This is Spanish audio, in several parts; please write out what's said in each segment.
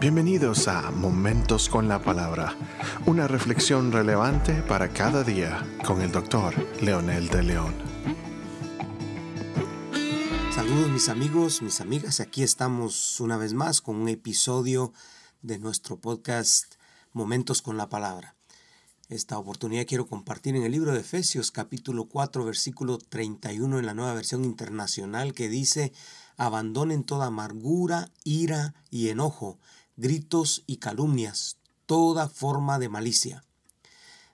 Bienvenidos a Momentos con la Palabra, una reflexión relevante para cada día con el doctor Leonel de León. Saludos mis amigos, mis amigas, aquí estamos una vez más con un episodio de nuestro podcast Momentos con la Palabra. Esta oportunidad quiero compartir en el libro de Efesios capítulo 4 versículo 31 en la nueva versión internacional que dice, abandonen toda amargura, ira y enojo gritos y calumnias, toda forma de malicia.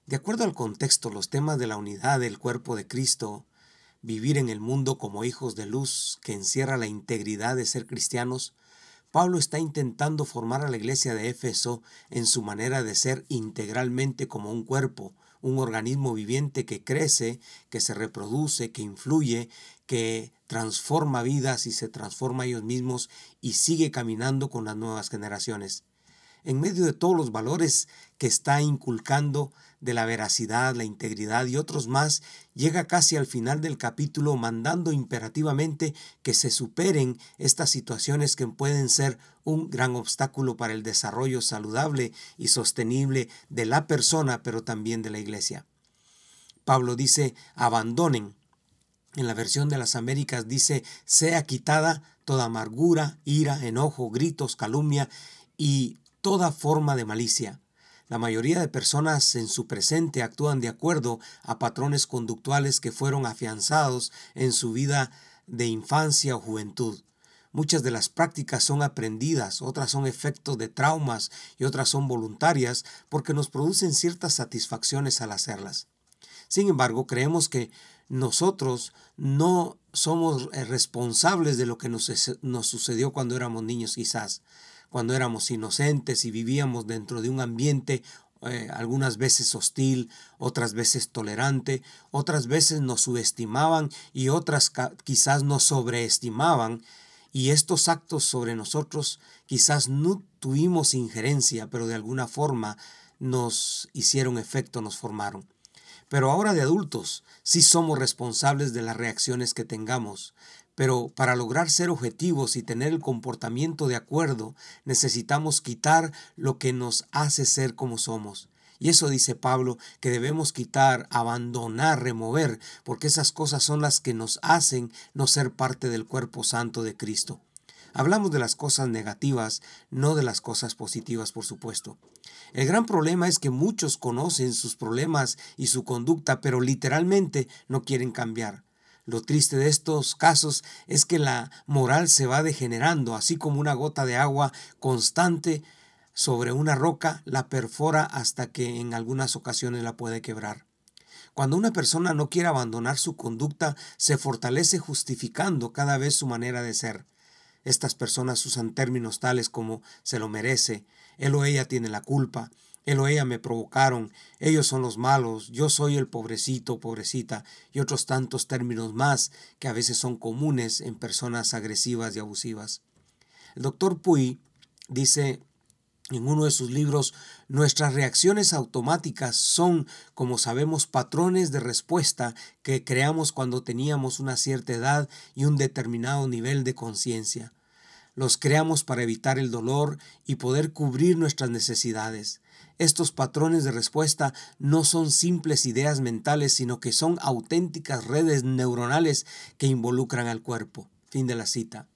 De acuerdo al contexto, los temas de la unidad del cuerpo de Cristo, vivir en el mundo como hijos de luz que encierra la integridad de ser cristianos, Pablo está intentando formar a la iglesia de Éfeso en su manera de ser integralmente como un cuerpo, un organismo viviente que crece, que se reproduce, que influye, que transforma vidas y se transforma ellos mismos y sigue caminando con las nuevas generaciones. En medio de todos los valores que está inculcando de la veracidad, la integridad y otros más, llega casi al final del capítulo mandando imperativamente que se superen estas situaciones que pueden ser un gran obstáculo para el desarrollo saludable y sostenible de la persona, pero también de la iglesia. Pablo dice, abandonen. En la versión de las Américas dice, sea quitada toda amargura, ira, enojo, gritos, calumnia y toda forma de malicia la mayoría de personas en su presente actúan de acuerdo a patrones conductuales que fueron afianzados en su vida de infancia o juventud. Muchas de las prácticas son aprendidas, otras son efectos de traumas y otras son voluntarias porque nos producen ciertas satisfacciones al hacerlas. Sin embargo, creemos que nosotros no somos eh, responsables de lo que nos, nos sucedió cuando éramos niños quizás cuando éramos inocentes y vivíamos dentro de un ambiente eh, algunas veces hostil, otras veces tolerante, otras veces nos subestimaban y otras quizás nos sobreestimaban. Y estos actos sobre nosotros quizás no tuvimos injerencia, pero de alguna forma nos hicieron efecto, nos formaron. Pero ahora de adultos sí somos responsables de las reacciones que tengamos. Pero para lograr ser objetivos y tener el comportamiento de acuerdo, necesitamos quitar lo que nos hace ser como somos. Y eso dice Pablo que debemos quitar, abandonar, remover, porque esas cosas son las que nos hacen no ser parte del cuerpo santo de Cristo. Hablamos de las cosas negativas, no de las cosas positivas, por supuesto. El gran problema es que muchos conocen sus problemas y su conducta, pero literalmente no quieren cambiar. Lo triste de estos casos es que la moral se va degenerando, así como una gota de agua constante sobre una roca la perfora hasta que en algunas ocasiones la puede quebrar. Cuando una persona no quiere abandonar su conducta, se fortalece justificando cada vez su manera de ser. Estas personas usan términos tales como se lo merece, él o ella tiene la culpa, él o ella me provocaron, ellos son los malos, yo soy el pobrecito, pobrecita, y otros tantos términos más que a veces son comunes en personas agresivas y abusivas. El doctor Puy dice en uno de sus libros, nuestras reacciones automáticas son, como sabemos, patrones de respuesta que creamos cuando teníamos una cierta edad y un determinado nivel de conciencia. Los creamos para evitar el dolor y poder cubrir nuestras necesidades. Estos patrones de respuesta no son simples ideas mentales, sino que son auténticas redes neuronales que involucran al cuerpo. Fin de la cita.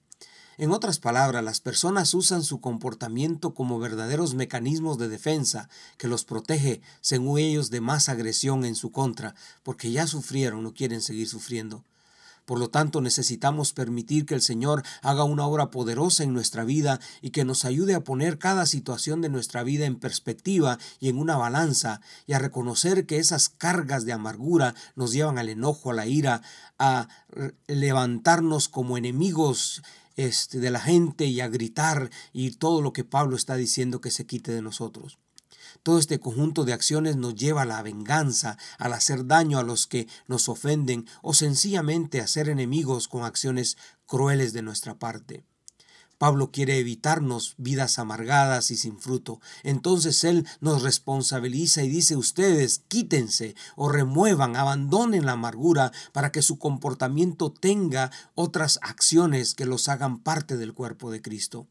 En otras palabras, las personas usan su comportamiento como verdaderos mecanismos de defensa que los protege, según ellos, de más agresión en su contra, porque ya sufrieron, no quieren seguir sufriendo. Por lo tanto, necesitamos permitir que el Señor haga una obra poderosa en nuestra vida y que nos ayude a poner cada situación de nuestra vida en perspectiva y en una balanza y a reconocer que esas cargas de amargura nos llevan al enojo, a la ira, a levantarnos como enemigos este, de la gente y a gritar y todo lo que Pablo está diciendo que se quite de nosotros. Todo este conjunto de acciones nos lleva a la venganza, al hacer daño a los que nos ofenden o sencillamente a ser enemigos con acciones crueles de nuestra parte. Pablo quiere evitarnos vidas amargadas y sin fruto. Entonces Él nos responsabiliza y dice ustedes quítense o remuevan, abandonen la amargura para que su comportamiento tenga otras acciones que los hagan parte del cuerpo de Cristo.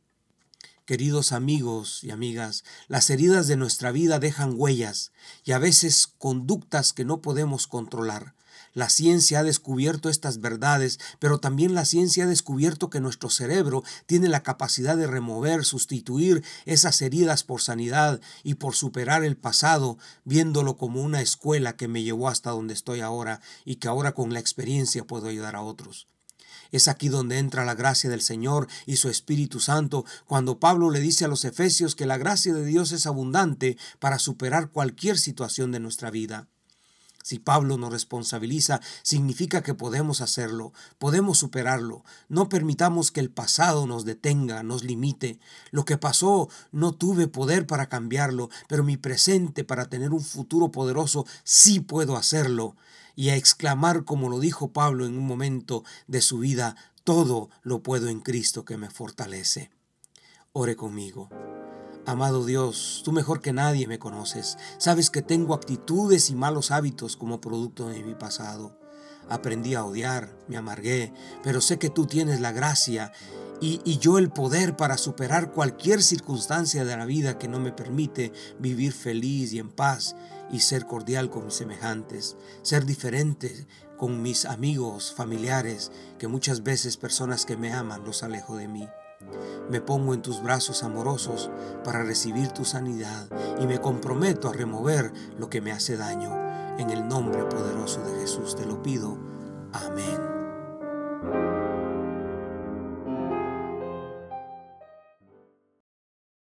Queridos amigos y amigas, las heridas de nuestra vida dejan huellas y a veces conductas que no podemos controlar. La ciencia ha descubierto estas verdades, pero también la ciencia ha descubierto que nuestro cerebro tiene la capacidad de remover, sustituir esas heridas por sanidad y por superar el pasado, viéndolo como una escuela que me llevó hasta donde estoy ahora y que ahora con la experiencia puedo ayudar a otros. Es aquí donde entra la gracia del Señor y su Espíritu Santo, cuando Pablo le dice a los Efesios que la gracia de Dios es abundante para superar cualquier situación de nuestra vida. Si Pablo nos responsabiliza, significa que podemos hacerlo, podemos superarlo. No permitamos que el pasado nos detenga, nos limite. Lo que pasó no tuve poder para cambiarlo, pero mi presente para tener un futuro poderoso sí puedo hacerlo y a exclamar como lo dijo Pablo en un momento de su vida, todo lo puedo en Cristo que me fortalece. Ore conmigo. Amado Dios, tú mejor que nadie me conoces. Sabes que tengo actitudes y malos hábitos como producto de mi pasado. Aprendí a odiar, me amargué, pero sé que tú tienes la gracia y, y, yo el poder para superar cualquier circunstancia de la vida que no me permite vivir feliz y en paz y ser cordial con mis semejantes, ser diferente con mis amigos, familiares, que muchas veces personas que me aman los alejo de mí. Me pongo en tus brazos amorosos para recibir tu sanidad y me comprometo a remover lo que me hace daño. En el nombre poderoso de Jesús te lo pido. Amén.